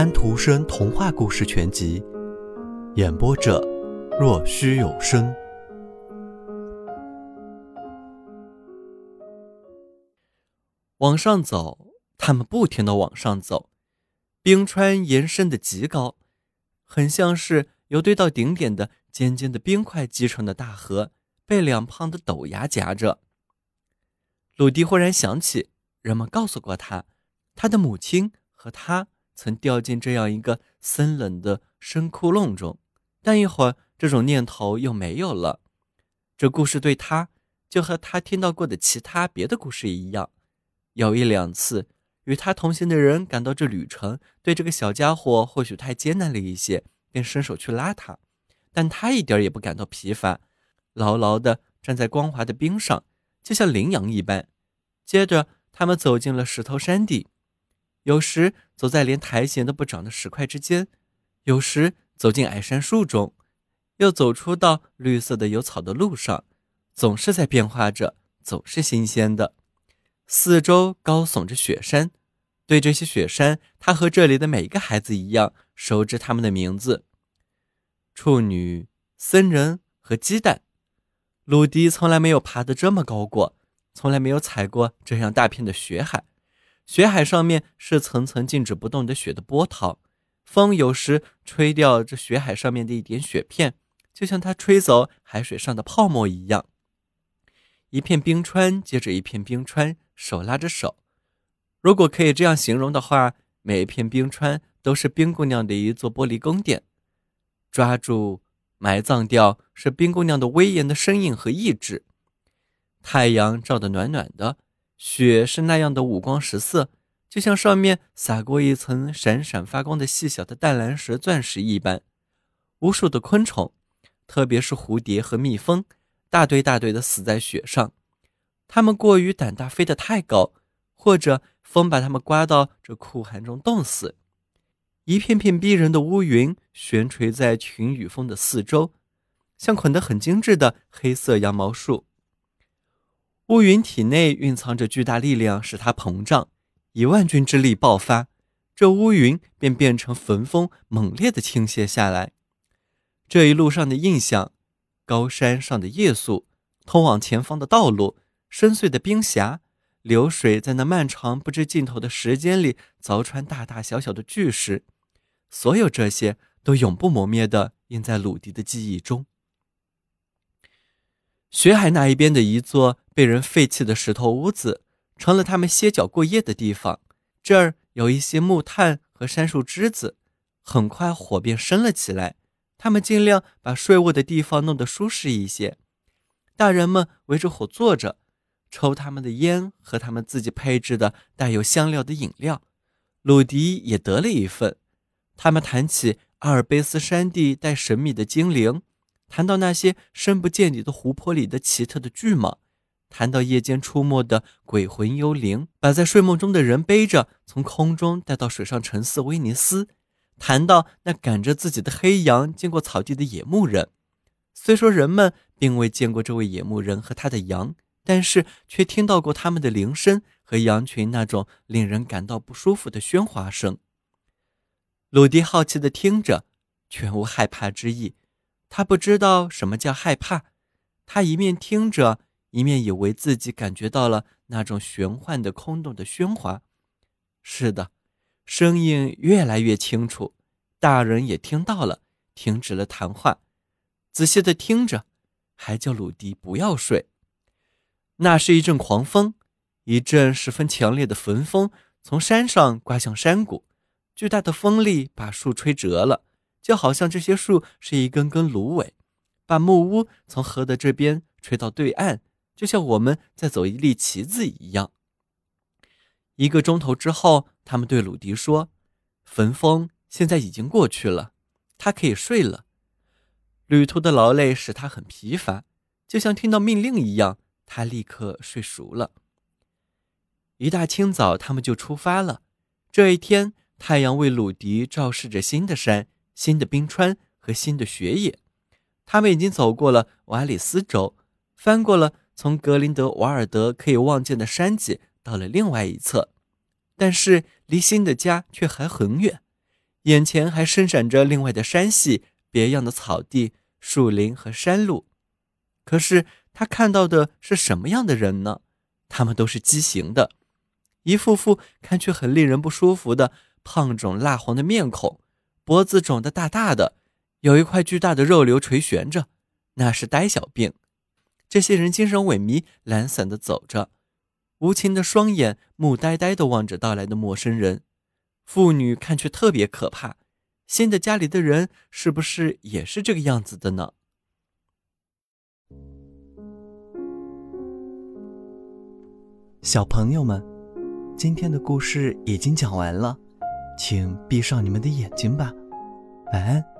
安徒生童话故事全集，演播者：若虚有声。往上走，他们不停的往上走，冰川延伸的极高，很像是由堆到顶点的尖尖的冰块积成的大河，被两旁的陡崖夹着。鲁迪忽然想起，人们告诉过他，他的母亲和他曾掉进这样一个森冷的深窟窿中，但一会儿这种念头又没有了。这故事对他，就和他听到过的其他别的故事一样。有一两次，与他同行的人感到这旅程对这个小家伙或许太艰难了一些，便伸手去拉他，但他一点也不感到疲乏，牢牢地站在光滑的冰上，就像羚羊一般。接着，他们走进了石头山地，有时走在连苔藓都不长的石块之间，有时走进矮杉树中，又走出到绿色的有草的路上，总是在变化着，总是新鲜的。四周高耸着雪山，对这些雪山，他和这里的每一个孩子一样，熟知他们的名字：处女、僧人和鸡蛋。鲁迪从来没有爬得这么高过，从来没有踩过这样大片的雪海。雪海上面是层层静止不动的雪的波涛，风有时吹掉这雪海上面的一点雪片，就像它吹走海水上的泡沫一样。一片冰川接着一片冰川。手拉着手，如果可以这样形容的话，每一片冰川都是冰姑娘的一座玻璃宫殿。抓住、埋葬掉是冰姑娘的威严的身影和意志。太阳照得暖暖的，雪是那样的五光十色，就像上面撒过一层闪闪发光的细小的淡蓝石钻石一般。无数的昆虫，特别是蝴蝶和蜜蜂，大堆大堆的死在雪上。它们过于胆大，飞得太高，或者风把它们刮到这酷寒中冻死。一片片逼人的乌云悬垂在群雨峰的四周，像捆得很精致的黑色羊毛束。乌云体内蕴藏着巨大力量，使它膨胀，以万钧之力爆发，这乌云便变成焚风，猛烈地倾泻下来。这一路上的印象，高山上的夜宿，通往前方的道路。深邃的冰峡，流水在那漫长不知尽头的时间里凿穿大大小小的巨石，所有这些都永不磨灭的印在鲁迪的记忆中。雪海那一边的一座被人废弃的石头屋子，成了他们歇脚过夜的地方。这儿有一些木炭和杉树枝子，很快火便升了起来。他们尽量把睡卧的地方弄得舒适一些。大人们围着火坐着。抽他们的烟，和他们自己配制的带有香料的饮料。鲁迪也得了一份。他们谈起阿尔卑斯山地带神秘的精灵，谈到那些深不见底的湖泊里的奇特的巨蟒，谈到夜间出没的鬼魂幽灵，把在睡梦中的人背着从空中带到水上沉思威尼斯，谈到那赶着自己的黑羊经过草地的野牧人。虽说人们并未见过这位野牧人和他的羊。但是却听到过他们的铃声和羊群那种令人感到不舒服的喧哗声。鲁迪好奇地听着，全无害怕之意。他不知道什么叫害怕。他一面听着，一面以为自己感觉到了那种玄幻的空洞的喧哗。是的，声音越来越清楚，大人也听到了，停止了谈话，仔细的听着，还叫鲁迪不要睡。那是一阵狂风，一阵十分强烈的焚风从山上刮向山谷，巨大的风力把树吹折了，就好像这些树是一根根芦苇，把木屋从河的这边吹到对岸，就像我们在走一粒棋子一样。一个钟头之后，他们对鲁迪说：“焚风现在已经过去了，他可以睡了。”旅途的劳累使他很疲乏，就像听到命令一样。他立刻睡熟了。一大清早，他们就出发了。这一天，太阳为鲁迪照射着新的山、新的冰川和新的雪野。他们已经走过了瓦里斯州，翻过了从格林德瓦尔德可以望见的山脊，到了另外一侧。但是，离新的家却还很远。眼前还伸展着另外的山系、别样的草地、树林和山路。可是他看到的是什么样的人呢？他们都是畸形的，一副副看去很令人不舒服的胖肿蜡黄的面孔，脖子肿得大大的，有一块巨大的肉瘤垂悬着，那是呆小病。这些人精神萎靡、懒散地走着，无情的双眼木呆呆地望着到来的陌生人。妇女看去特别可怕，新的家里的人是不是也是这个样子的呢？小朋友们，今天的故事已经讲完了，请闭上你们的眼睛吧，晚安。